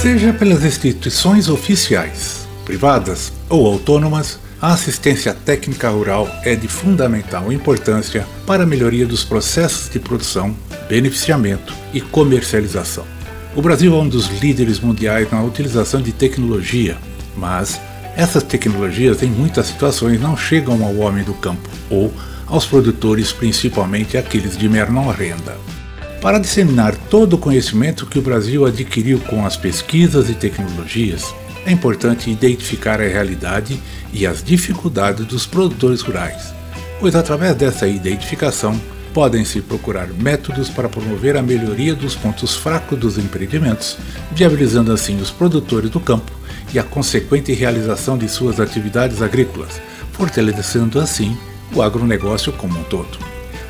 Seja pelas instituições oficiais, privadas ou autônomas, a assistência técnica rural é de fundamental importância para a melhoria dos processos de produção, beneficiamento e comercialização. O Brasil é um dos líderes mundiais na utilização de tecnologia, mas essas tecnologias em muitas situações não chegam ao homem do campo ou aos produtores, principalmente aqueles de menor renda. Para disseminar todo o conhecimento que o Brasil adquiriu com as pesquisas e tecnologias, é importante identificar a realidade e as dificuldades dos produtores rurais, pois através dessa identificação podem-se procurar métodos para promover a melhoria dos pontos fracos dos empreendimentos, viabilizando assim os produtores do campo e a consequente realização de suas atividades agrícolas, fortalecendo assim o agronegócio como um todo.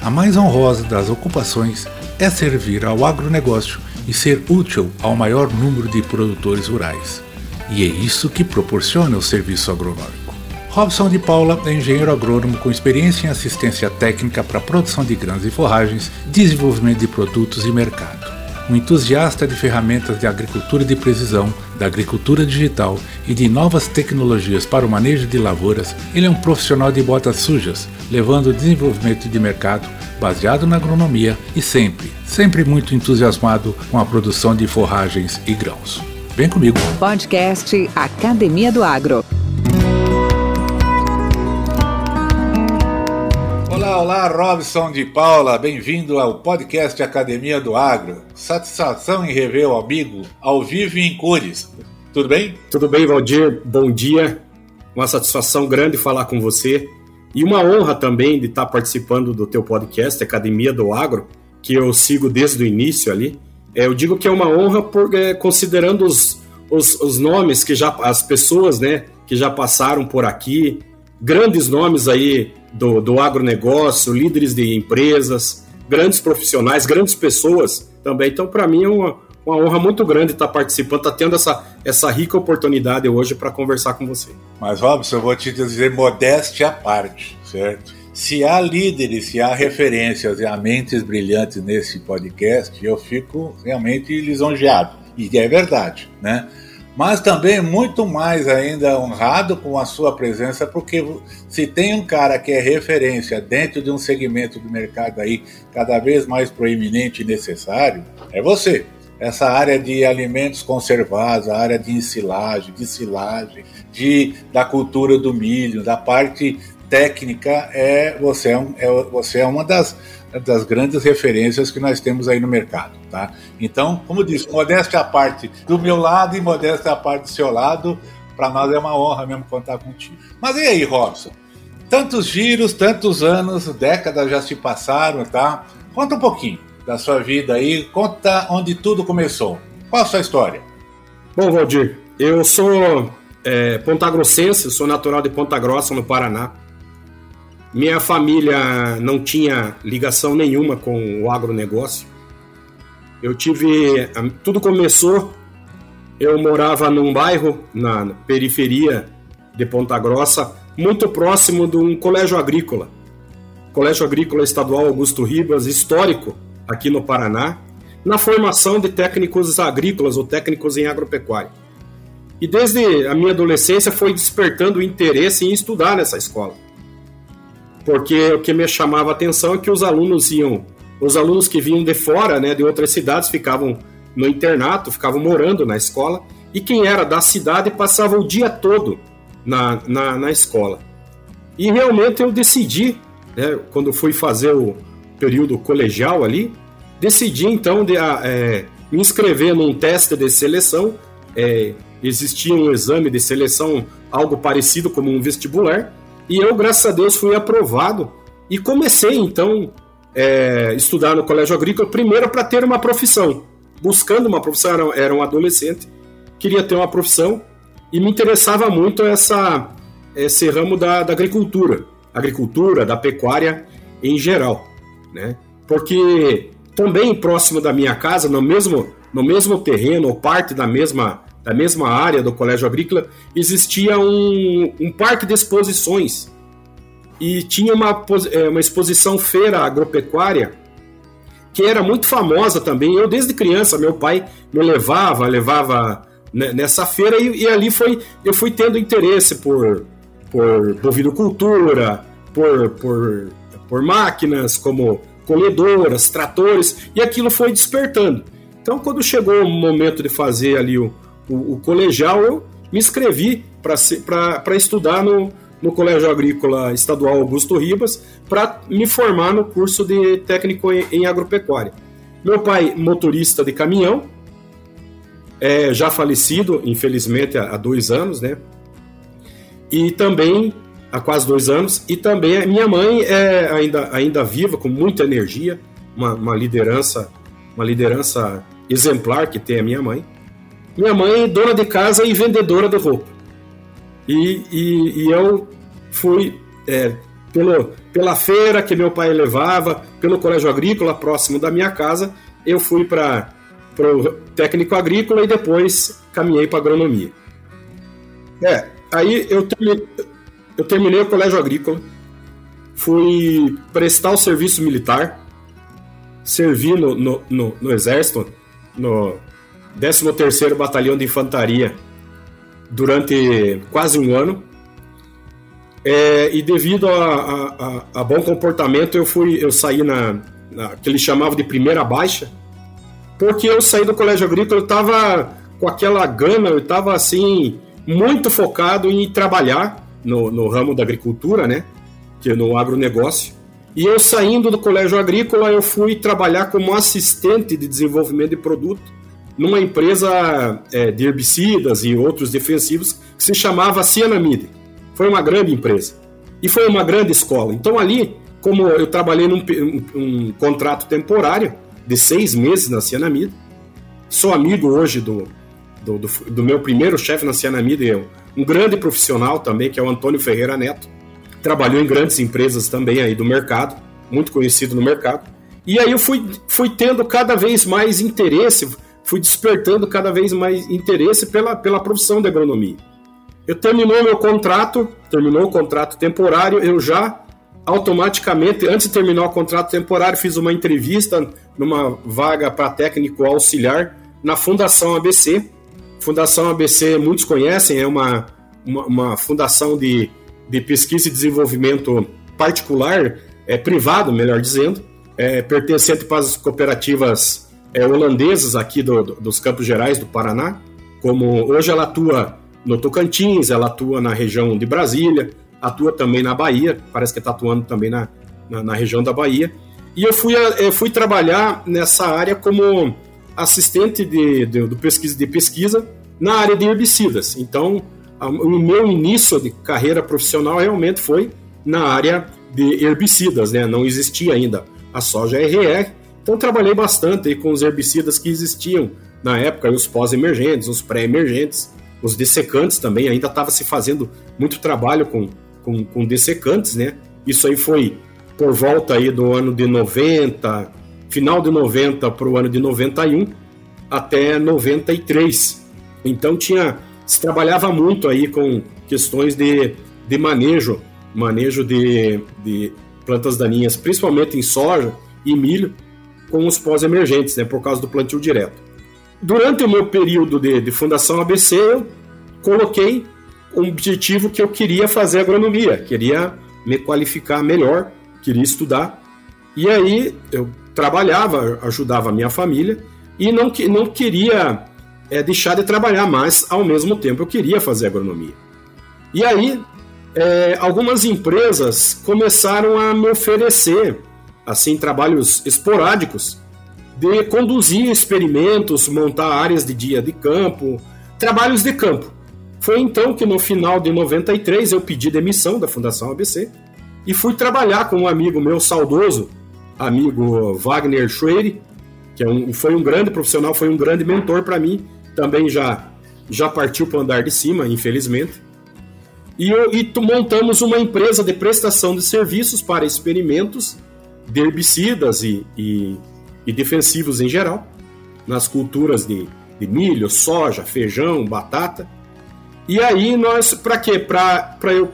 A mais honrosa das ocupações é servir ao agronegócio e ser útil ao maior número de produtores rurais. E é isso que proporciona o serviço agronômico. Robson de Paula é engenheiro agrônomo com experiência em assistência técnica para produção de grãos e forragens, desenvolvimento de produtos e mercado. Um entusiasta de ferramentas de agricultura de precisão, da agricultura digital e de novas tecnologias para o manejo de lavouras, ele é um profissional de botas sujas, levando o desenvolvimento de mercado baseado na agronomia e sempre, sempre muito entusiasmado com a produção de forragens e grãos. Vem comigo. Podcast Academia do Agro. Olá, Robson de Paula, bem-vindo ao podcast Academia do Agro. Satisfação em rever o amigo ao vivo em cores. Tudo bem? Tudo bem, Valdir. Bom dia. Uma satisfação grande falar com você e uma honra também de estar participando do teu podcast Academia do Agro, que eu sigo desde o início ali. É, eu digo que é uma honra por, é, considerando os, os, os, nomes que já as pessoas, né, que já passaram por aqui, grandes nomes aí do, do agronegócio, líderes de empresas, grandes profissionais, grandes pessoas também. Então, para mim é uma, uma honra muito grande estar participando, estar tendo essa, essa rica oportunidade hoje para conversar com você. Mas, Robson, eu vou te dizer modéstia à parte, certo? Se há líderes, se há referências e há mentes brilhantes nesse podcast, eu fico realmente lisonjeado. E é verdade, né? Mas também muito mais ainda honrado com a sua presença, porque se tem um cara que é referência dentro de um segmento do mercado aí cada vez mais proeminente e necessário, é você. Essa área de alimentos conservados, a área de ensilagem, de silagem, de, da cultura do milho, da parte técnica, é você é, um, é, você é uma das, das grandes referências que nós temos aí no mercado. Tá? Então, como disse, modéstia à parte do meu lado e modéstia à parte do seu lado, para nós é uma honra mesmo contar contigo. Mas e aí, Robson? Tantos giros, tantos anos, décadas já se passaram, tá? Conta um pouquinho da sua vida aí. Conta onde tudo começou. Qual a sua história? Bom, Valdir, eu sou é, pontagrossense, sou natural de Ponta Grossa, no Paraná. Minha família não tinha ligação nenhuma com o agronegócio. Eu tive. Tudo começou. Eu morava num bairro na periferia de Ponta Grossa, muito próximo de um colégio agrícola. Colégio Agrícola Estadual Augusto Ribas, histórico, aqui no Paraná, na formação de técnicos agrícolas ou técnicos em agropecuária. E desde a minha adolescência foi despertando o interesse em estudar nessa escola. Porque o que me chamava a atenção é que os alunos iam, os alunos que vinham de fora, né, de outras cidades, ficavam no internato, ficavam morando na escola, e quem era da cidade passava o dia todo na, na, na escola. E realmente eu decidi, né, quando fui fazer o período colegial ali, decidi então de, é, me inscrever num teste de seleção. É, existia um exame de seleção, algo parecido como um vestibular, e eu, graças a Deus, fui aprovado. E comecei então é, estudar no colégio agrícola, primeiro para ter uma profissão, buscando uma profissão, era, era um adolescente, queria ter uma profissão e me interessava muito essa, esse ramo da, da agricultura, agricultura, da pecuária em geral, né? Porque também próximo da minha casa, no mesmo, no mesmo terreno, ou parte da mesma, da mesma área do Colégio Agrícola, existia um, um parque de exposições. E tinha uma, é, uma exposição feira agropecuária que era muito famosa também. Eu, desde criança, meu pai me levava, levava nessa feira e, e ali foi eu fui tendo interesse por, por bovinocultura, por, por, por máquinas como colhedoras, tratores, e aquilo foi despertando. Então, quando chegou o momento de fazer ali o, o, o colegial, eu me inscrevi para estudar no, no Colégio Agrícola Estadual Augusto Ribas, para me formar no curso de técnico em, em agropecuária. Meu pai, motorista de caminhão, é, já falecido, infelizmente, há, há dois anos, né? E também há quase dois anos. E também minha mãe é ainda, ainda viva, com muita energia, uma, uma liderança, uma liderança exemplar que tem a minha mãe. Minha mãe, dona de casa e vendedora de roupa. E, e, e eu fui é, pelo, pela feira que meu pai levava, pelo colégio agrícola próximo da minha casa, eu fui para o técnico agrícola e depois caminhei para agronomia. É, aí eu, terminei, eu terminei o colégio agrícola, fui prestar o serviço militar, servi no, no, no, no Exército, no 13º Batalhão de Infantaria, durante quase um ano. É, e devido a, a, a, bom comportamento, eu fui, eu saí na, na que eles chamavam de primeira baixa, porque eu saí do colégio agrícola, eu estava com aquela gana, eu estava assim muito focado em trabalhar no, no ramo da agricultura, né? Que é no agronegócio. E eu saindo do colégio agrícola, eu fui trabalhar como assistente de desenvolvimento de produto numa empresa é, de herbicidas e outros defensivos que se chamava Cianamide. Foi uma grande empresa e foi uma grande escola. Então ali, como eu trabalhei num um, um contrato temporário de seis meses na Cianamide, sou amigo hoje do, do, do, do meu primeiro chefe na Cianamide, eu, um grande profissional também, que é o Antônio Ferreira Neto. Trabalhou em grandes empresas também aí do mercado, muito conhecido no mercado. E aí eu fui, fui tendo cada vez mais interesse, fui despertando cada vez mais interesse pela, pela profissão de agronomia. Eu terminou meu contrato, terminou o contrato temporário, eu já automaticamente, antes de terminar o contrato temporário, fiz uma entrevista numa vaga para técnico auxiliar na Fundação ABC, Fundação ABC, muitos conhecem, é uma, uma, uma fundação de, de pesquisa e desenvolvimento particular, é, privado, melhor dizendo, é, pertencente para as cooperativas é, holandesas aqui do, do, dos Campos Gerais do Paraná. Como hoje ela atua no Tocantins, ela atua na região de Brasília, atua também na Bahia, parece que está atuando também na, na, na, região da Bahia. E eu fui, eu fui trabalhar nessa área como assistente de, de, pesquisa, de pesquisa na área de herbicidas. Então, o meu início de carreira profissional realmente foi na área de herbicidas, né? Não existia ainda a soja RR, então trabalhei bastante com os herbicidas que existiam na época, os pós-emergentes, os pré-emergentes, os dessecantes também, ainda estava se fazendo muito trabalho com, com, com dessecantes, né? Isso aí foi por volta aí do ano de 90, final de 90 para o ano de 91 até 93. Então tinha se trabalhava muito aí com questões de, de manejo, manejo de, de plantas daninhas, principalmente em soja e milho, com os pós-emergentes, né, por causa do plantio direto. Durante o meu período de, de fundação ABC, eu coloquei um objetivo que eu queria fazer agronomia, queria me qualificar melhor, queria estudar. E aí eu trabalhava, ajudava a minha família e não, não queria é, deixar de trabalhar, mas ao mesmo tempo eu queria fazer agronomia. E aí é, algumas empresas começaram a me oferecer assim trabalhos esporádicos de conduzir experimentos, montar áreas de dia de campo, trabalhos de campo. Foi então que no final de 93 eu pedi demissão da Fundação ABC e fui trabalhar com um amigo meu saudoso, amigo Wagner Schweire, que é um, foi um grande profissional, foi um grande mentor para mim, também já já partiu para o andar de cima, infelizmente. E, eu, e montamos uma empresa de prestação de serviços para experimentos de herbicidas e, e, e defensivos em geral, nas culturas de, de milho, soja, feijão, batata. E aí nós, para quê? Para eu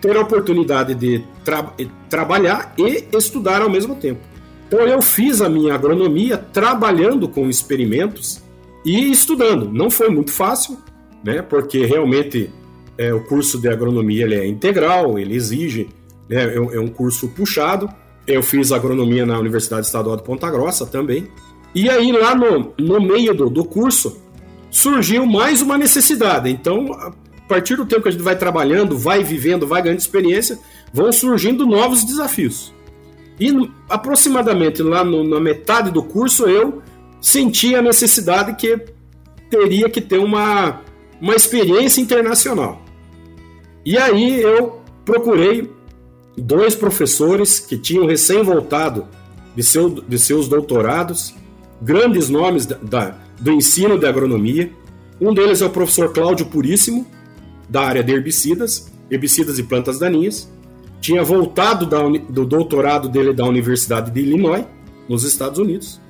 ter a oportunidade de tra trabalhar e estudar ao mesmo tempo. Então eu fiz a minha agronomia trabalhando com experimentos e estudando. Não foi muito fácil, né? Porque realmente é, o curso de agronomia ele é integral, ele exige, né, é, é um curso puxado. Eu fiz agronomia na Universidade Estadual de Ponta Grossa também. E aí lá no, no meio do, do curso surgiu mais uma necessidade. Então, a partir do tempo que a gente vai trabalhando, vai vivendo, vai ganhando experiência, vão surgindo novos desafios. E aproximadamente lá no, na metade do curso eu senti a necessidade que teria que ter uma, uma experiência internacional. E aí eu procurei dois professores que tinham recém voltado de, seu, de seus doutorados, grandes nomes da, da do ensino de agronomia. Um deles é o professor Cláudio Puríssimo, da área de herbicidas, herbicidas e plantas daninhas. Tinha voltado da, do doutorado dele da Universidade de Illinois, nos Estados Unidos.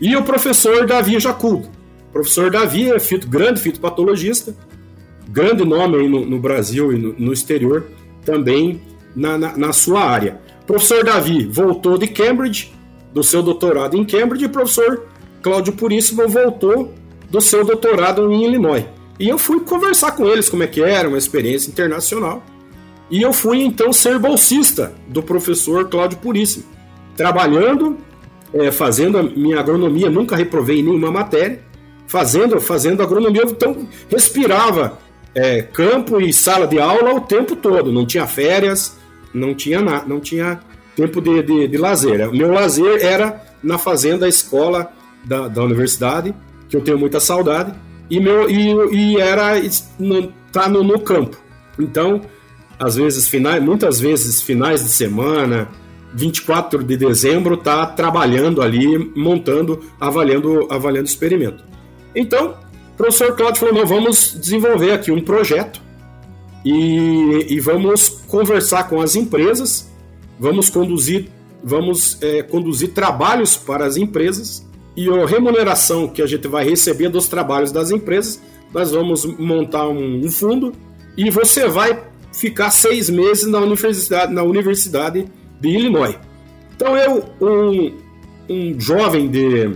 E o professor Davi Jacudo. O professor Davi é fito, grande fitopatologista, grande nome aí no, no Brasil e no, no, exterior, também na, na, na sua área. O professor Davi voltou de Cambridge, do seu doutorado em Cambridge, e o professor Cláudio Puríssimo voltou do seu doutorado em Illinois. E eu fui conversar com eles como é que era, uma experiência internacional. E eu fui então ser bolsista do professor Cláudio Puríssimo, trabalhando, é, fazendo a minha agronomia, nunca reprovei nenhuma matéria, fazendo, fazendo agronomia, então respirava é, campo e sala de aula o tempo todo, não tinha férias, não tinha nada, não tinha tempo de, de, de lazer. O meu lazer era na fazenda escola da, da universidade, que eu tenho muita saudade, e, meu, e, e era no, tá no, no campo. Então, às vezes, finais, muitas vezes, finais de semana, 24 de dezembro, tá trabalhando ali, montando, avaliando, avaliando experimento. Então, o professor Claudio falou: não, vamos desenvolver aqui um projeto e, e vamos conversar com as empresas, vamos conduzir, vamos é, conduzir trabalhos para as empresas e a remuneração que a gente vai receber dos trabalhos das empresas, nós vamos montar um, um fundo e você vai ficar seis meses na universidade, na universidade de Illinois. Então eu, um, um jovem de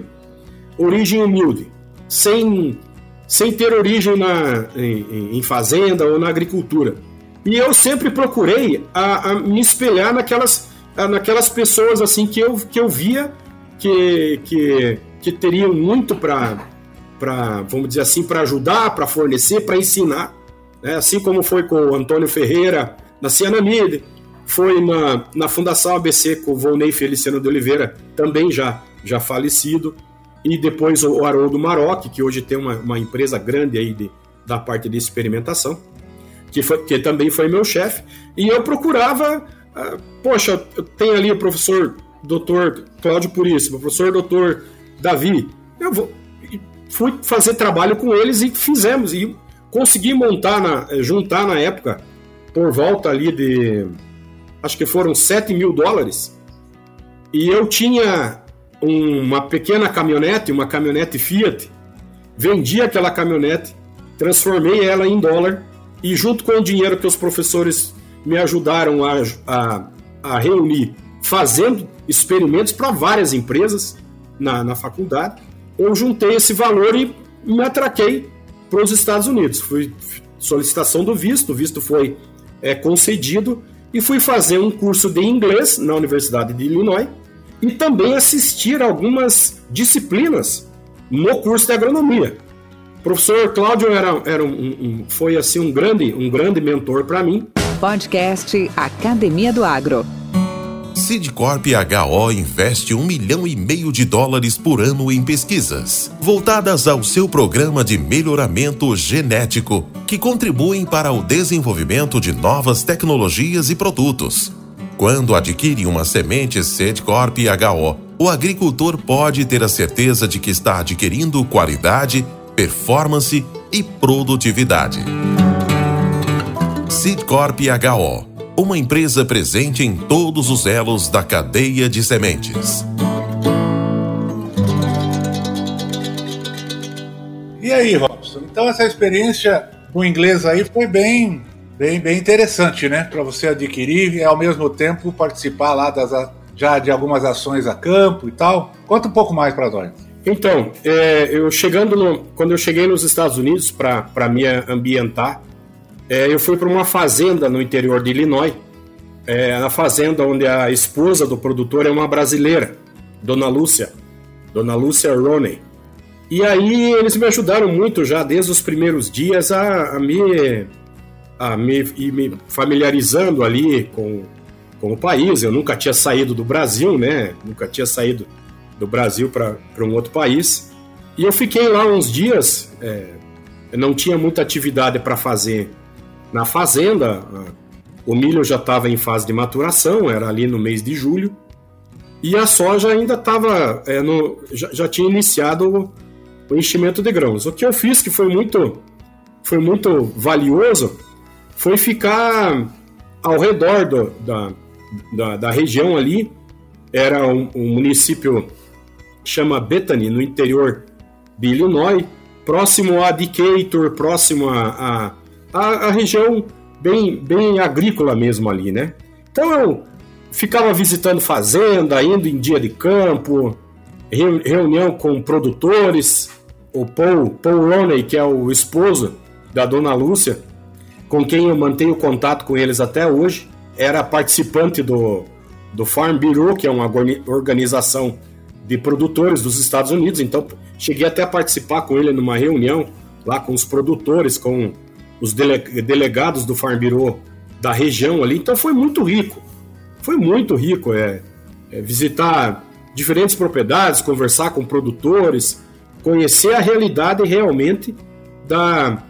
origem humilde, sem, sem ter origem na, em, em fazenda ou na agricultura, e eu sempre procurei a, a me espelhar naquelas, naquelas pessoas assim que eu, que eu via que, que que teriam muito para, vamos dizer assim, para ajudar, para fornecer, para ensinar. Né? Assim como foi com o Antônio Ferreira na Cianamide, foi na, na Fundação ABC com o Volney Feliciano de Oliveira, também já, já falecido, e depois o Haroldo Maroc, que hoje tem uma, uma empresa grande aí de, da parte de experimentação, que, foi, que também foi meu chefe, e eu procurava, ah, poxa, tem ali o professor doutor Cláudio Puríssimo, o professor doutor Davi, eu vou. Fui fazer trabalho com eles e fizemos. E consegui montar, na, eh, juntar na época, por volta ali de. Acho que foram 7 mil dólares. E eu tinha uma pequena caminhonete, uma caminhonete Fiat. Vendi aquela caminhonete, transformei ela em dólar e, junto com o dinheiro que os professores me ajudaram a, a, a reunir, fazendo experimentos para várias empresas, na, na faculdade, eu juntei esse valor e me atraquei para os Estados Unidos. Fui, solicitação do visto, o visto foi é, concedido e fui fazer um curso de inglês na Universidade de Illinois e também assistir algumas disciplinas no curso de agronomia. O professor Cláudio era, era um, um, foi assim um grande, um grande mentor para mim. Podcast Academia do Agro. Sidcorp HO investe um milhão e meio de dólares por ano em pesquisas, voltadas ao seu programa de melhoramento genético, que contribuem para o desenvolvimento de novas tecnologias e produtos. Quando adquire uma semente Sidcorp HO, o agricultor pode ter a certeza de que está adquirindo qualidade, performance e produtividade. Sidcorp HO uma empresa presente em todos os elos da cadeia de sementes. E aí, Robson? Então essa experiência com o inglês aí foi bem, bem, bem interessante, né? Para você adquirir e ao mesmo tempo participar lá das, já de algumas ações a campo e tal. Conta um pouco mais para nós. Então, é, eu chegando no, quando eu cheguei nos Estados Unidos para me ambientar, é, eu fui para uma fazenda no interior de Illinois, é, na fazenda onde a esposa do produtor é uma brasileira, Dona Lúcia, Dona Lúcia Roney. E aí eles me ajudaram muito já desde os primeiros dias a, a me, a me, me familiarizando ali com, com o país. Eu nunca tinha saído do Brasil, né? Nunca tinha saído do Brasil para um outro país. E eu fiquei lá uns dias, é, não tinha muita atividade para fazer na fazenda. O milho já estava em fase de maturação, era ali no mês de julho. E a soja ainda estava. É, já, já, tinha iniciado o, o enchimento de grãos. O que eu fiz, que foi muito, foi muito valioso, foi ficar ao redor do, da, da, da, região ali. Era um, um município chama Bethany, no interior de Illinois, próximo a Decatur, próximo a, a a, região bem, bem agrícola mesmo ali, né? Então eu ficava visitando fazenda, indo em dia de campo, reunião com produtores, o Paul, Paul Roney, que é o esposo da dona Lúcia, com quem eu mantenho contato com eles até hoje, era participante do, do Farm Bureau, que é uma organização de produtores dos Estados Unidos, então cheguei até a participar com ele numa reunião lá com os produtores, com os dele, delegados do Farm Bureau da região ali. Então foi muito rico. Foi muito rico é, é, visitar diferentes propriedades, conversar com produtores, conhecer a realidade realmente da,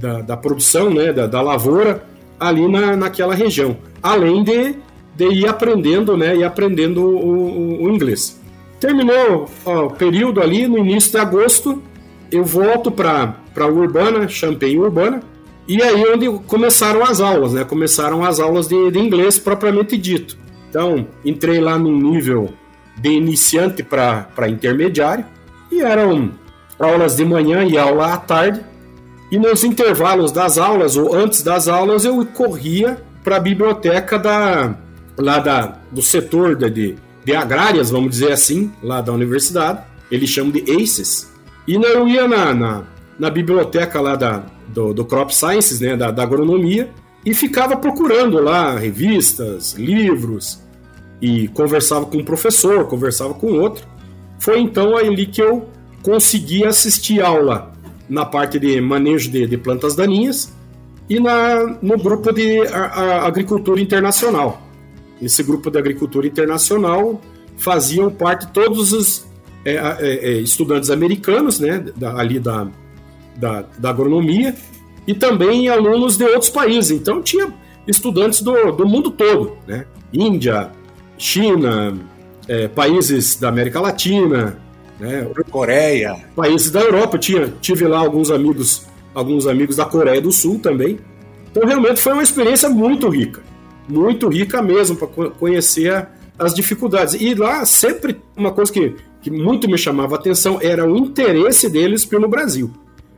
da, da produção, né, da, da, lavoura ali na, naquela região. Além de, de ir aprendendo, né, ir aprendendo o, o, o inglês. Terminou ó, o período ali, no início de agosto, eu volto para Urbana, Champaign Urbana, e aí onde começaram as aulas, né? Começaram as aulas de, de inglês propriamente dito. Então, entrei lá num nível de iniciante para intermediário e eram aulas de manhã e aula à tarde. E nos intervalos das aulas ou antes das aulas eu corria para a biblioteca da lá da, do setor de, de agrárias, vamos dizer assim, lá da universidade. Eles chamam de ACES. E eu ia na, na, na biblioteca lá da, do, do Crop Sciences, né, da, da agronomia, e ficava procurando lá revistas, livros, e conversava com um professor, conversava com outro. Foi então ali que eu consegui assistir aula na parte de manejo de, de plantas daninhas e na, no grupo de a, a agricultura internacional. Esse grupo de agricultura internacional faziam parte todos os é, é, é, estudantes americanos, né, da, ali da, da, da agronomia e também alunos de outros países. Então tinha estudantes do, do mundo todo, né? Índia, China, é, países da América Latina, né? Coreia, países da Europa. tinha, tive lá alguns amigos, alguns amigos da Coreia do Sul também. Então realmente foi uma experiência muito rica, muito rica mesmo para conhecer as dificuldades. E lá sempre uma coisa que, que muito me chamava a atenção era o interesse deles pelo Brasil.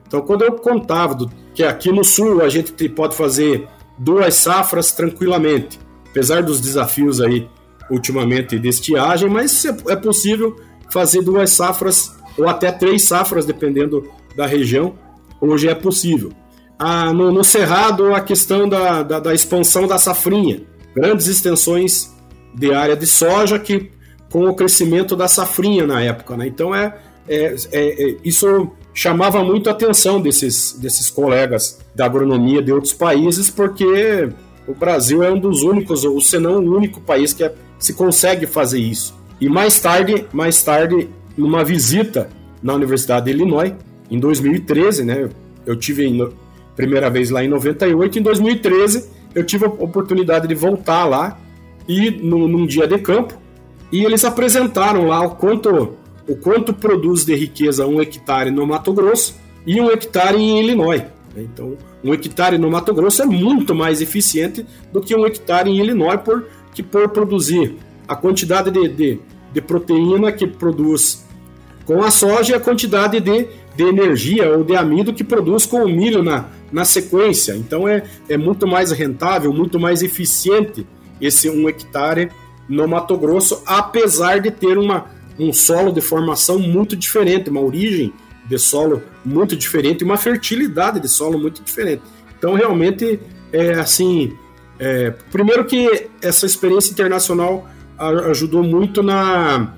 Então, quando eu contava do, que aqui no sul a gente pode fazer duas safras tranquilamente, apesar dos desafios aí ultimamente de estiagem, mas é, é possível fazer duas safras ou até três safras, dependendo da região. Hoje é possível. a, no, no, Cerrado a questão da, da, da, expansão da safrinha, grandes extensões de área de soja que com o crescimento da safrinha na época, né? Então é, é, é, é isso chamava muito a atenção desses, desses colegas da agronomia de outros países, porque o Brasil é um dos únicos, ou se não o único país que é, se consegue fazer isso. E mais tarde, mais tarde, numa visita na Universidade de Illinois, em 2013, né? Eu tive em, primeira vez lá em 98, em 2013 eu tive a oportunidade de voltar lá e no, num dia de campo e eles apresentaram lá o quanto o quanto produz de riqueza um hectare no Mato Grosso e um hectare em Illinois. Então, um hectare no Mato Grosso é muito mais eficiente do que um hectare em Illinois, por, que por produzir a quantidade de, de, de proteína que produz com a soja e a quantidade de, de energia ou de amido que produz com o milho na, na sequência. Então é, é muito mais rentável, muito mais eficiente esse um hectare no Mato Grosso, apesar de ter uma, um solo de formação muito diferente, uma origem de solo muito diferente, uma fertilidade de solo muito diferente. Então, realmente, é assim. É, primeiro que essa experiência internacional ajudou muito na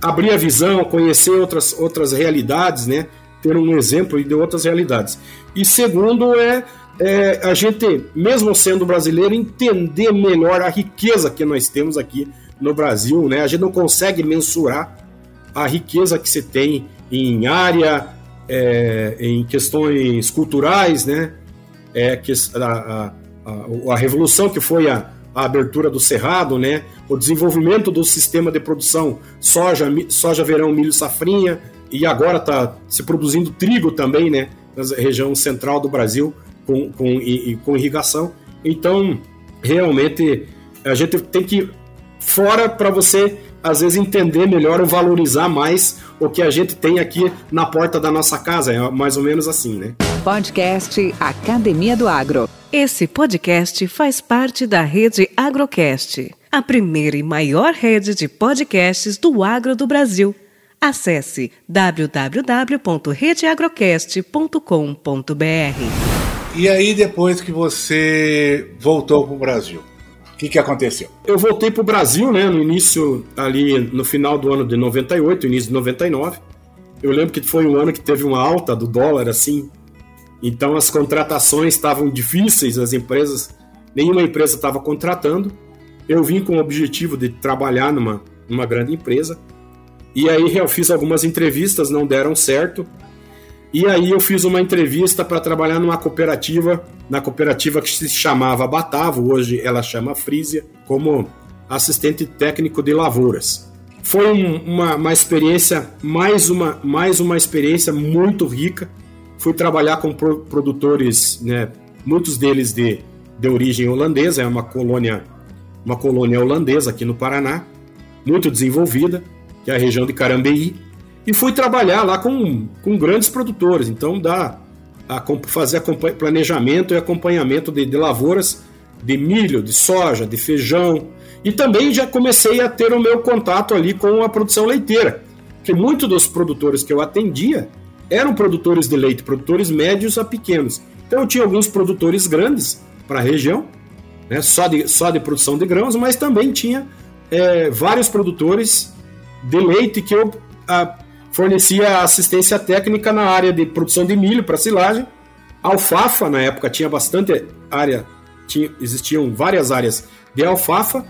abrir a visão, conhecer outras, outras realidades, né? Ter um exemplo de outras realidades. E segundo é, é a gente, mesmo sendo brasileiro, entender melhor a riqueza que nós temos aqui no Brasil, né? A gente não consegue mensurar a riqueza que se tem em área, é, em questões culturais, né? É, que, a, a, a, revolução que foi a, a, abertura do cerrado, né? O desenvolvimento do sistema de produção soja, soja verão, milho safrinha e agora está se produzindo trigo também, né? Na região central do Brasil com, com, e, com irrigação. Então, realmente a gente tem que fora para você às vezes entender melhor ou valorizar mais o que a gente tem aqui na porta da nossa casa. É mais ou menos assim, né? Podcast Academia do Agro. Esse podcast faz parte da rede Agrocast, a primeira e maior rede de podcasts do agro do Brasil. Acesse www.redeagrocast.com.br. E aí, depois que você voltou para o Brasil? O que, que aconteceu? Eu voltei para o Brasil, né, no início, ali no final do ano de 98, início de 99. Eu lembro que foi um ano que teve uma alta do dólar, assim. Então as contratações estavam difíceis, as empresas, nenhuma empresa estava contratando. Eu vim com o objetivo de trabalhar numa, numa grande empresa. E aí eu fiz algumas entrevistas, não deram certo. E aí eu fiz uma entrevista para trabalhar numa cooperativa, na cooperativa que se chamava Batavo, hoje ela chama Frisia, como assistente técnico de lavouras. Foi um, uma, uma experiência, mais uma, mais uma experiência muito rica. Fui trabalhar com produtores, né, muitos deles de, de origem holandesa, é uma colônia, uma colônia holandesa aqui no Paraná, muito desenvolvida, que é a região de Carambeí e fui trabalhar lá com, com grandes produtores. Então dá a fazer planejamento e acompanhamento de, de lavouras de milho, de soja, de feijão. E também já comecei a ter o meu contato ali com a produção leiteira, que muitos dos produtores que eu atendia eram produtores de leite, produtores médios a pequenos. Então eu tinha alguns produtores grandes para a região, né, só, de, só de produção de grãos, mas também tinha é, vários produtores de leite que eu a, fornecia assistência técnica na área de produção de milho para silagem. Alfafa, na época, tinha bastante área, tinha, existiam várias áreas de alfafa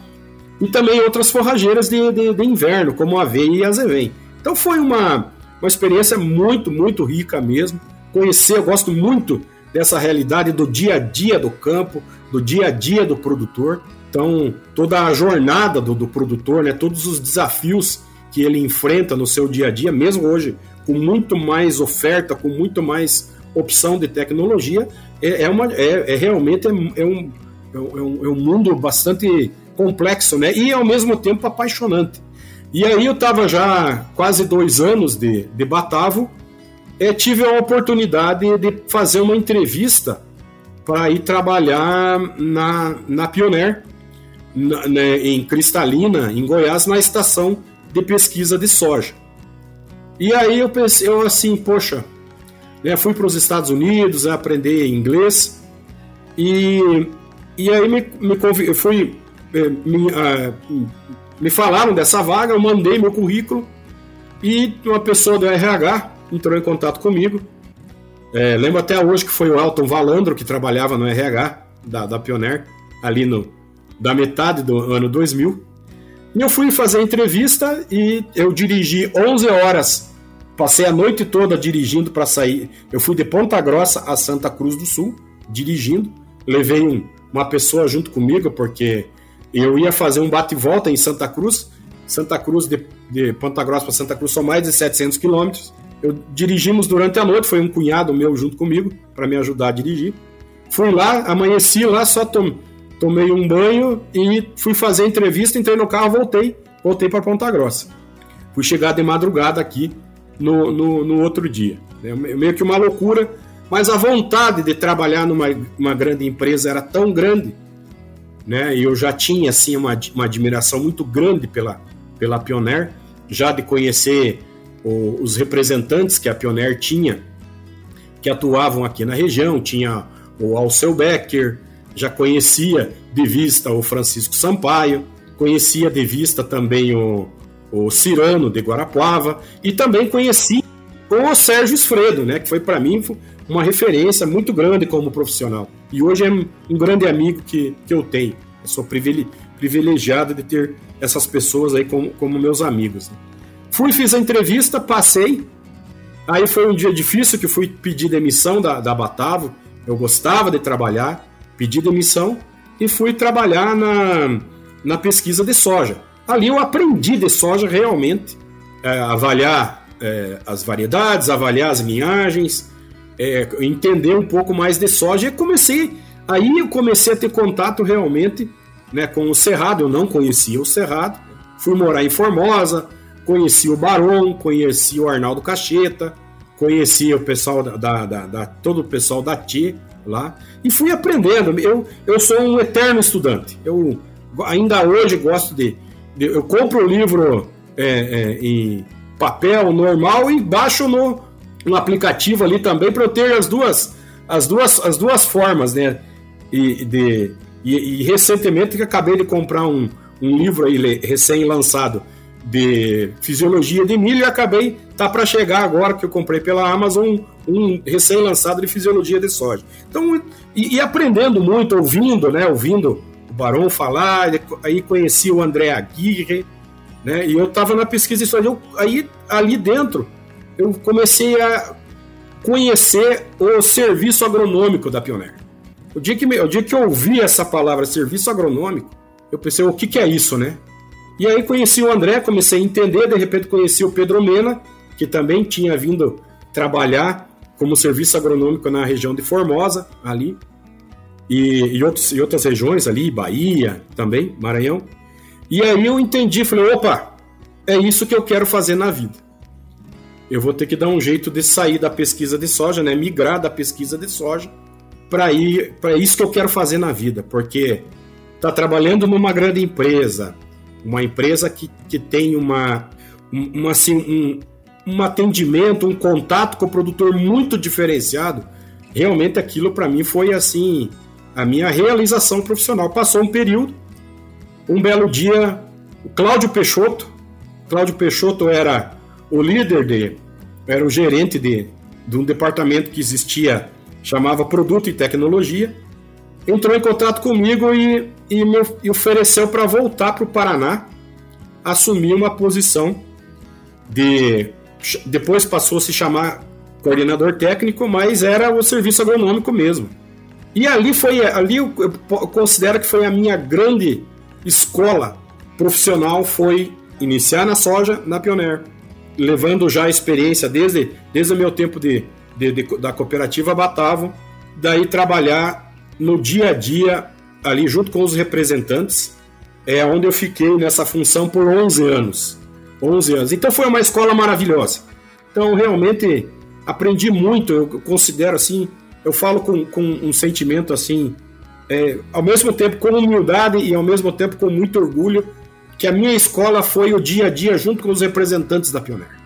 e também outras forrageiras de, de, de inverno, como aveia e azevém. Então foi uma, uma experiência muito, muito rica mesmo. Conhecer, eu gosto muito dessa realidade do dia a dia do campo, do dia a dia do produtor. Então, toda a jornada do, do produtor, né, todos os desafios que ele enfrenta no seu dia a dia, mesmo hoje com muito mais oferta, com muito mais opção de tecnologia, é, é uma, é, é realmente é, é, um, é, um, é um mundo bastante complexo, né? E ao mesmo tempo apaixonante. E aí eu estava já quase dois anos de, de Batavo, é, tive a oportunidade de fazer uma entrevista para ir trabalhar na, na Pioneer, na, né, em Cristalina, em Goiás, na estação de pesquisa de soja. E aí eu pensei, eu assim, poxa, Né? Fui para os Estados Unidos aprender inglês e, e aí me, me fui me, uh, me falaram dessa vaga, eu mandei meu currículo e uma pessoa do RH entrou em contato comigo. É, lembro até hoje que foi o Elton Valandro que trabalhava no RH da, da Pioneer, ali no, da metade do ano 2000. E eu fui fazer a entrevista e eu dirigi 11 horas. Passei a noite toda dirigindo para sair. Eu fui de Ponta Grossa a Santa Cruz do Sul, dirigindo. Levei um, uma pessoa junto comigo, porque eu ia fazer um bate-volta em Santa Cruz. Santa Cruz, de, de Ponta Grossa para Santa Cruz, são mais de 700 quilômetros. Eu dirigimos durante a noite, foi um cunhado meu junto comigo para me ajudar a dirigir. Fui lá, amanheci lá, só tom, tomei um banho e fui fazer a entrevista, entrei no carro, voltei, voltei para Ponta Grossa. Fui chegar de madrugada aqui no, no, no outro dia. É meio que uma loucura, mas a vontade de trabalhar numa uma grande empresa era tão grande, né? Eu já tinha assim uma, uma admiração muito grande pela, pela Pioneer, já de conhecer o, os representantes que a Pioneer tinha, que atuavam aqui na região, tinha o Alceu Becker, já conhecia de vista o Francisco Sampaio, conhecia de vista também o, o Cirano de Guarapuava e também conheci o Sérgio Esfredo, né, que foi para mim uma referência muito grande como profissional. E hoje é um grande amigo que, que eu tenho. Eu sou privilegiado de ter essas pessoas aí como, como meus amigos. Né. Fui, fiz a entrevista, passei. Aí foi um dia difícil que fui pedir demissão da, da Batavo. Eu gostava de trabalhar, pedi demissão e fui trabalhar na, na pesquisa de soja. Ali eu aprendi de soja realmente, é, avaliar é, as variedades, avaliar as linhagens, é, entender um pouco mais de soja e comecei. Aí eu comecei a ter contato realmente né, com o Cerrado. Eu não conhecia o Cerrado. Fui morar em Formosa, conheci o Barão, conheci o Arnaldo Cacheta, conheci o pessoal da, da, da, da todo o pessoal da TI lá e fui aprendendo. Eu, eu sou um eterno estudante. Eu ainda hoje gosto de. de eu compro o livro é, é, em papel normal e baixo no, no aplicativo ali também para eu ter as duas, as duas, as duas formas, né? E, de, e, e recentemente que acabei de comprar um, um livro aí recém-lançado de fisiologia de milho e acabei tá para chegar agora que eu comprei pela Amazon um recém-lançado de fisiologia de soja. Então, e, e, aprendendo muito, ouvindo, né, ouvindo o Barão falar, aí conheci o André Aguirre, né, e eu estava na pesquisa de soja. Eu, aí, ali dentro, eu comecei a conhecer o serviço agronômico da Pioneer. O dia que, o dia que eu ouvi essa palavra serviço agronômico, eu pensei, o que, que é isso, né? E aí conheci o André, comecei a entender, de repente conheci o Pedro Mena, que também tinha vindo trabalhar como serviço agronômico na região de Formosa, ali, e, e, outros, e outras regiões ali, Bahia também, Maranhão. E aí eu entendi, falei, opa, é isso que eu quero fazer na vida. Eu vou ter que dar um jeito de sair da pesquisa de soja, né, migrar da pesquisa de soja para ir para isso que eu quero fazer na vida, porque tá trabalhando numa grande empresa, uma empresa que, que tem uma, uma assim, um, um atendimento, um contato com o produtor muito diferenciado, realmente aquilo para mim foi assim a minha realização profissional. Passou um período, um belo dia, o Cláudio Peixoto, Cláudio Peixoto era o líder de, era o gerente de, de um departamento que existia, chamava Produto e Tecnologia, entrou em contato comigo e, e me ofereceu para voltar para o Paraná, assumir uma posição de. Depois passou a se chamar coordenador técnico, mas era o serviço agronômico mesmo. E ali foi, ali eu considero que foi a minha grande escola profissional, foi iniciar na soja, na Pioneer, levando já a experiência desde, desde o meu tempo de, de, de da cooperativa Batavo, daí trabalhar no dia a dia, ali junto com os representantes, é onde eu fiquei nessa função por 11 anos. 11 anos. Então foi uma escola maravilhosa. Então realmente aprendi muito, eu considero assim, eu falo com, com um sentimento assim, é, ao mesmo tempo com humildade e ao mesmo tempo com muito orgulho, que a minha escola foi o dia a dia junto com os representantes da Pioneer.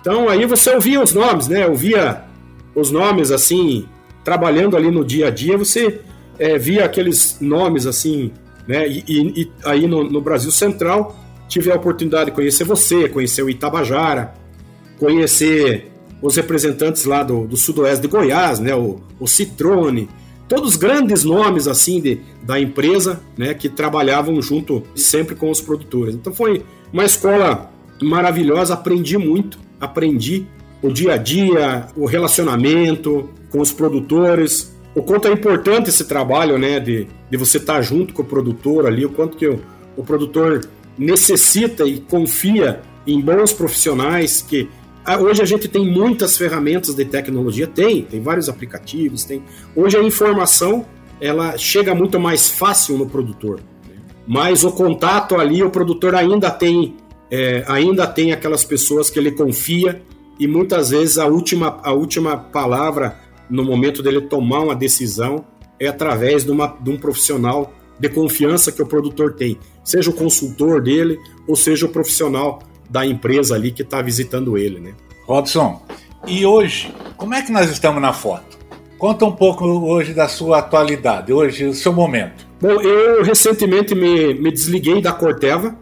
Então aí você ouvia os nomes, né? Eu via os nomes assim, trabalhando ali no dia a dia, você é, via aqueles nomes assim, né? E, e, e aí no, no, Brasil Central tive a oportunidade de conhecer você, conhecer o Itabajara, conhecer os representantes lá do, do sudoeste de Goiás, né? O, o Citrone, todos grandes nomes assim de, da empresa, né? Que trabalhavam junto sempre com os produtores. Então foi uma escola maravilhosa, aprendi muito, aprendi o dia a dia, o relacionamento com os produtores, o quanto é importante esse trabalho, né, de, de você estar junto com o produtor ali, o quanto que o, o produtor necessita e confia em bons profissionais que hoje a gente tem muitas ferramentas de tecnologia, tem, tem vários aplicativos, tem. Hoje a informação ela chega muito mais fácil no produtor, mas o contato ali o produtor ainda tem é, ainda tem aquelas pessoas que ele confia e muitas vezes a última, a última palavra no momento dele tomar uma decisão é através de, uma, de um profissional de confiança que o produtor tem, seja o consultor dele ou seja o profissional da empresa ali que está visitando ele, né? Rodson, e hoje, como é que nós estamos na foto? Conta um pouco hoje da sua atualidade, hoje, o seu momento. Bom, eu recentemente me, me desliguei da Corteva,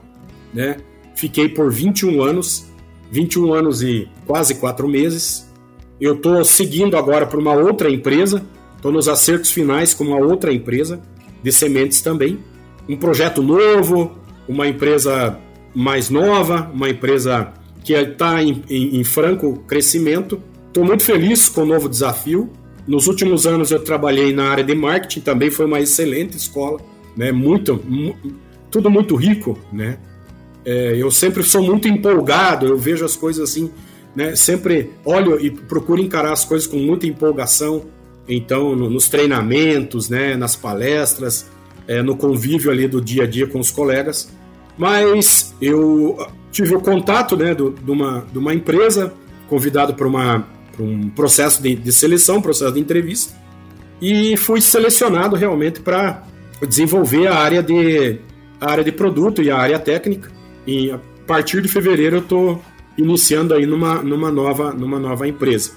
né? Fiquei por 21 anos 21 anos e quase 4 meses. Eu estou seguindo agora para uma outra empresa, estou nos acertos finais com uma outra empresa de sementes também. Um projeto novo, uma empresa mais nova, uma empresa que está em, em, em franco crescimento. Estou muito feliz com o novo desafio. Nos últimos anos eu trabalhei na área de marketing, também foi uma excelente escola, né? Muito, tudo muito rico, né? É, eu sempre sou muito empolgado, eu vejo as coisas assim, né? Sempre olho e procuro encarar as coisas com muita empolgação. Então, no, nos treinamentos, né? Nas palestras, é, no convívio ali do dia a dia com os colegas. Mas eu tive o contato, né? Do, de, uma, de uma empresa, convidado para um processo de, de seleção, processo de entrevista, e fui selecionado realmente para desenvolver a área de a área de produto e a área técnica. E a partir de fevereiro eu estou iniciando aí numa, numa, nova, numa nova empresa.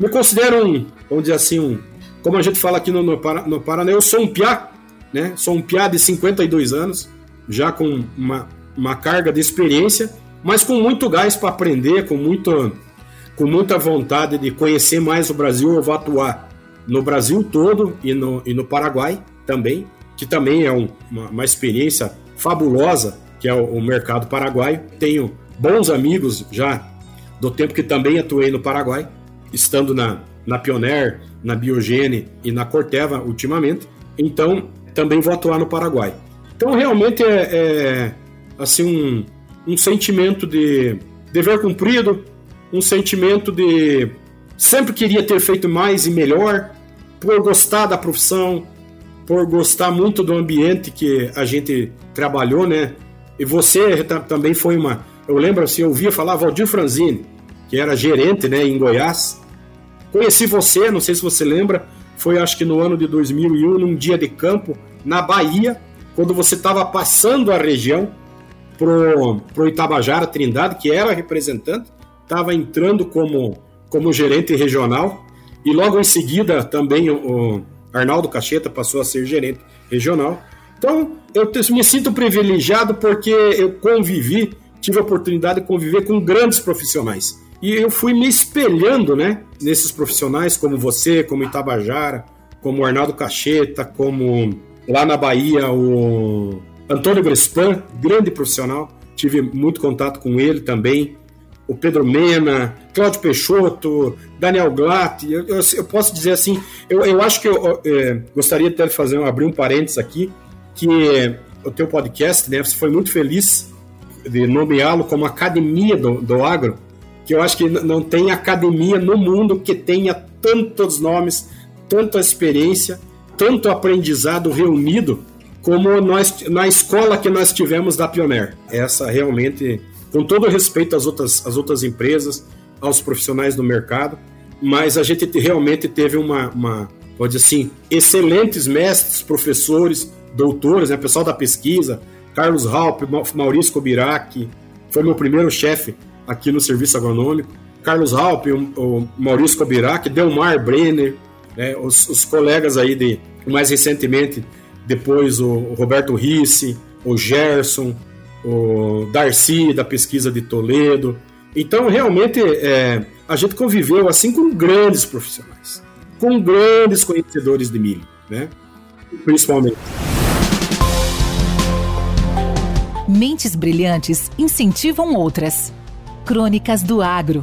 Me considero um, vamos dizer assim, um, como a gente fala aqui no, no, no Paraná, eu sou um piá, né? Sou um piá de 52 anos, já com uma, uma carga de experiência, mas com muito gás para aprender, com, muito, com muita vontade de conhecer mais o Brasil. Eu vou atuar no Brasil todo e no, e no Paraguai também, que também é um, uma, uma experiência fabulosa que é o, mercado paraguaio. Tenho bons amigos já do tempo que também atuei no Paraguai, estando na, na Pioneer, na Biogene e na Corteva ultimamente. Então, também vou atuar no Paraguai. Então, realmente é, é assim um, um sentimento de dever cumprido, um sentimento de sempre queria ter feito mais e melhor, por gostar da profissão, por gostar muito do ambiente que a gente trabalhou, né? E você também foi uma. Eu lembro assim, eu ouvia falar Valdir Franzini, que era gerente né, em Goiás. Conheci você, não sei se você lembra, foi acho que no ano de 2001, num dia de campo, na Bahia, quando você estava passando a região pro, pro Itabajara Trindade, que era representante, estava entrando como, como gerente regional, e logo em seguida também o, o Arnaldo Cacheta passou a ser gerente regional. Então, eu me sinto privilegiado porque eu convivi, tive a oportunidade de conviver com grandes profissionais. E eu fui me espelhando, né, nesses profissionais como você, como Itabajara, como Arnaldo Cacheta, como lá na Bahia o Antônio Grespan, grande profissional, tive muito contato com ele também. O Pedro Mena, Cláudio Peixoto, Daniel Glatt, eu, eu, eu posso dizer assim, eu, eu acho que eu, é, gostaria de fazer abrir um parênteses aqui, que o teu podcast, né, você foi muito feliz de nomeá-lo como Academia do, do Agro, que eu acho que não tem academia no mundo que tenha tantos nomes, tanta experiência, tanto aprendizado reunido como nós na escola que nós tivemos da Pioneer. Essa realmente, com todo respeito às outras, às outras empresas, aos profissionais do mercado, mas a gente realmente teve uma, uma pode assim, excelentes mestres, professores, doutores, né, pessoal da pesquisa, Carlos Halp, Maurício Kobirac, foi meu primeiro chefe aqui no serviço agronômico. Carlos Halpe, o, Maurício Cobirac, Delmar Brenner, né, os, os, colegas aí de, mais recentemente, depois o, Roberto Risse, o Gerson, o Darcy da pesquisa de Toledo. Então, realmente, é, a gente conviveu assim com grandes profissionais, com grandes conhecedores de milho, né? principalmente. Mentes brilhantes incentivam outras. Crônicas do Agro.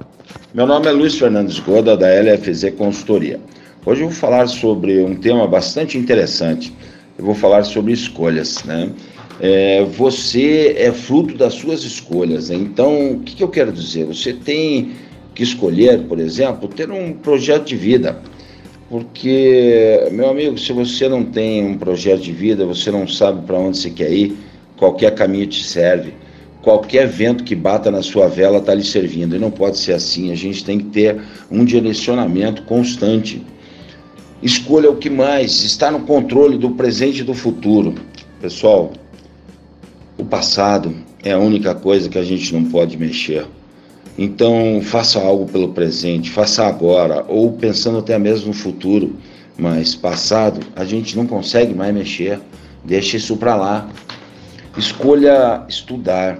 meu nome é Luiz Fernandes Goda, da LFZ Consultoria. Hoje eu vou falar sobre um tema bastante interessante. Eu vou falar sobre escolhas, né? É, você é fruto das suas escolhas. Né? Então, o que, que eu quero dizer? Você tem que escolher, por exemplo, ter um projeto de vida. Porque, meu amigo, se você não tem um projeto de vida, você não sabe para onde você quer ir, qualquer caminho te serve qualquer vento que bata na sua vela está lhe servindo. E não pode ser assim. A gente tem que ter um direcionamento constante. Escolha o que mais está no controle do presente e do futuro. Pessoal, o passado é a única coisa que a gente não pode mexer. Então, faça algo pelo presente, faça agora, ou pensando até mesmo no futuro. Mas passado, a gente não consegue mais mexer. Deixe isso para lá. Escolha estudar,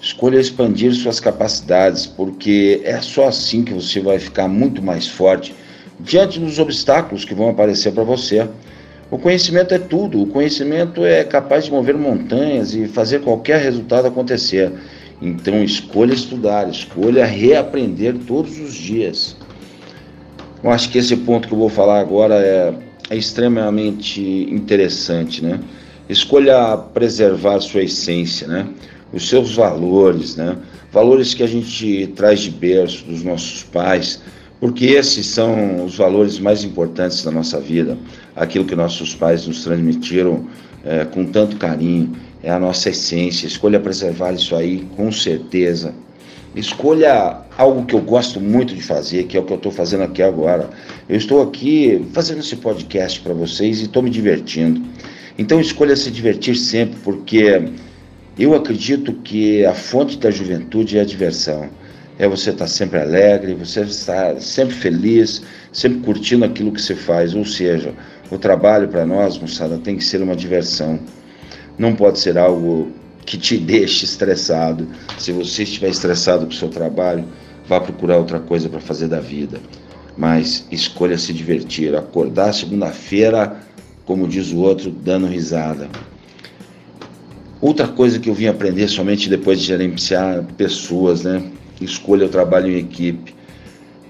Escolha expandir suas capacidades, porque é só assim que você vai ficar muito mais forte diante dos obstáculos que vão aparecer para você. O conhecimento é tudo, o conhecimento é capaz de mover montanhas e fazer qualquer resultado acontecer. Então, escolha estudar, escolha reaprender todos os dias. Eu acho que esse ponto que eu vou falar agora é, é extremamente interessante, né? Escolha preservar sua essência, né? Os seus valores, né? Valores que a gente traz de berço dos nossos pais, porque esses são os valores mais importantes da nossa vida, aquilo que nossos pais nos transmitiram é, com tanto carinho, é a nossa essência. Escolha preservar isso aí com certeza. Escolha algo que eu gosto muito de fazer, que é o que eu estou fazendo aqui agora. Eu estou aqui fazendo esse podcast para vocês e estou me divertindo. Então escolha se divertir sempre, porque eu acredito que a fonte da juventude é a diversão. É você estar sempre alegre, você estar sempre feliz, sempre curtindo aquilo que você faz. Ou seja, o trabalho para nós, moçada, tem que ser uma diversão. Não pode ser algo que te deixe estressado. Se você estiver estressado com o seu trabalho, vá procurar outra coisa para fazer da vida. Mas escolha se divertir, acordar segunda-feira, como diz o outro, dando risada. Outra coisa que eu vim aprender somente depois de gerenciar pessoas, né? Escolha o trabalho em equipe.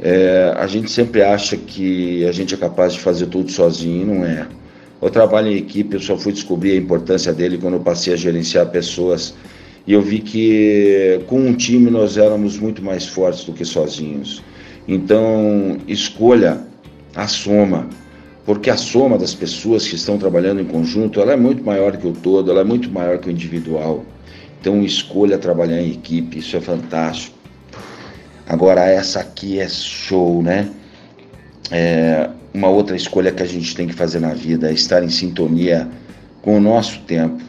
É, a gente sempre acha que a gente é capaz de fazer tudo sozinho, não é. O trabalho em equipe eu só fui descobrir a importância dele quando eu passei a gerenciar pessoas e eu vi que com um time nós éramos muito mais fortes do que sozinhos. Então, escolha a soma porque a soma das pessoas que estão trabalhando em conjunto ela é muito maior que o todo, ela é muito maior que o individual. Então escolha trabalhar em equipe, isso é fantástico. Agora essa aqui é show, né? É uma outra escolha que a gente tem que fazer na vida é estar em sintonia com o nosso tempo.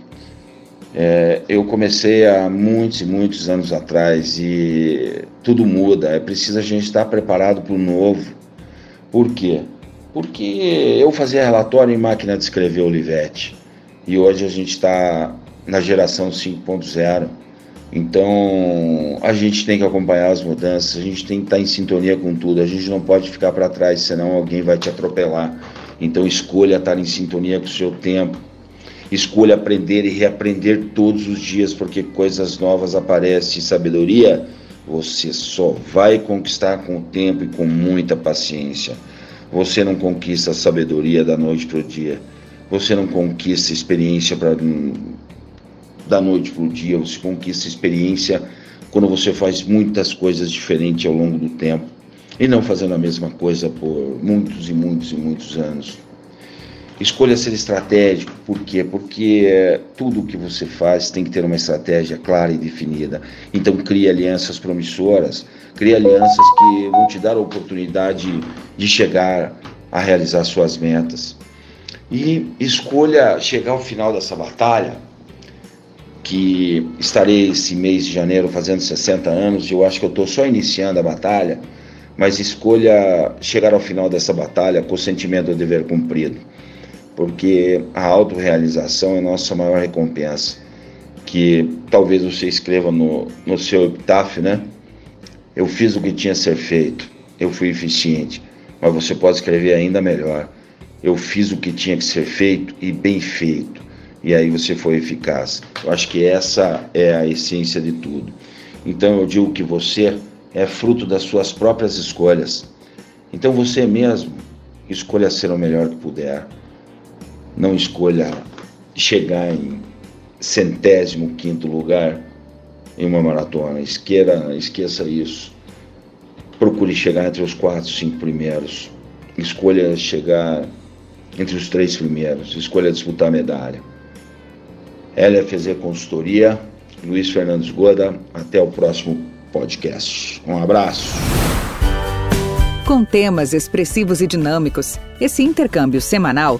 É, eu comecei há muitos e muitos anos atrás e tudo muda. É preciso a gente estar preparado para o novo. Por quê? Porque eu fazia relatório em máquina de escrever Olivetti e hoje a gente está na geração 5.0. Então a gente tem que acompanhar as mudanças, a gente tem que estar em sintonia com tudo, a gente não pode ficar para trás, senão alguém vai te atropelar. Então escolha estar em sintonia com o seu tempo, escolha aprender e reaprender todos os dias, porque coisas novas aparecem. Sabedoria você só vai conquistar com o tempo e com muita paciência. Você não conquista a sabedoria da noite para o dia. Você não conquista experiência pra, da noite para o dia. Você conquista experiência quando você faz muitas coisas diferentes ao longo do tempo. e não fazendo a mesma coisa por muitos e muitos e muitos anos. Escolha ser estratégico, por quê? Porque é, tudo que você faz tem que ter uma estratégia clara e definida. Então, crie alianças promissoras, crie alianças que vão te dar a oportunidade de chegar a realizar suas metas. E escolha chegar ao final dessa batalha, que estarei esse mês de janeiro fazendo 60 anos, e eu acho que eu estou só iniciando a batalha, mas escolha chegar ao final dessa batalha com o sentimento de dever cumprido porque a autorrealização é a nossa maior recompensa. Que talvez você escreva no, no seu epitáfio, né? Eu fiz o que tinha a ser feito, eu fui eficiente, mas você pode escrever ainda melhor. Eu fiz o que tinha que ser feito e bem feito, e aí você foi eficaz. Eu acho que essa é a essência de tudo. Então eu digo que você é fruto das suas próprias escolhas. Então você mesmo escolha ser o melhor que puder não escolha chegar em centésimo quinto lugar em uma maratona. Esqueira, esqueça isso. Procure chegar entre os quatro, cinco primeiros. Escolha chegar entre os três primeiros. Escolha disputar a medalha. LFZ Consultoria, Luiz Fernandes Goda. Até o próximo podcast. Um abraço. Com temas expressivos e dinâmicos, esse intercâmbio semanal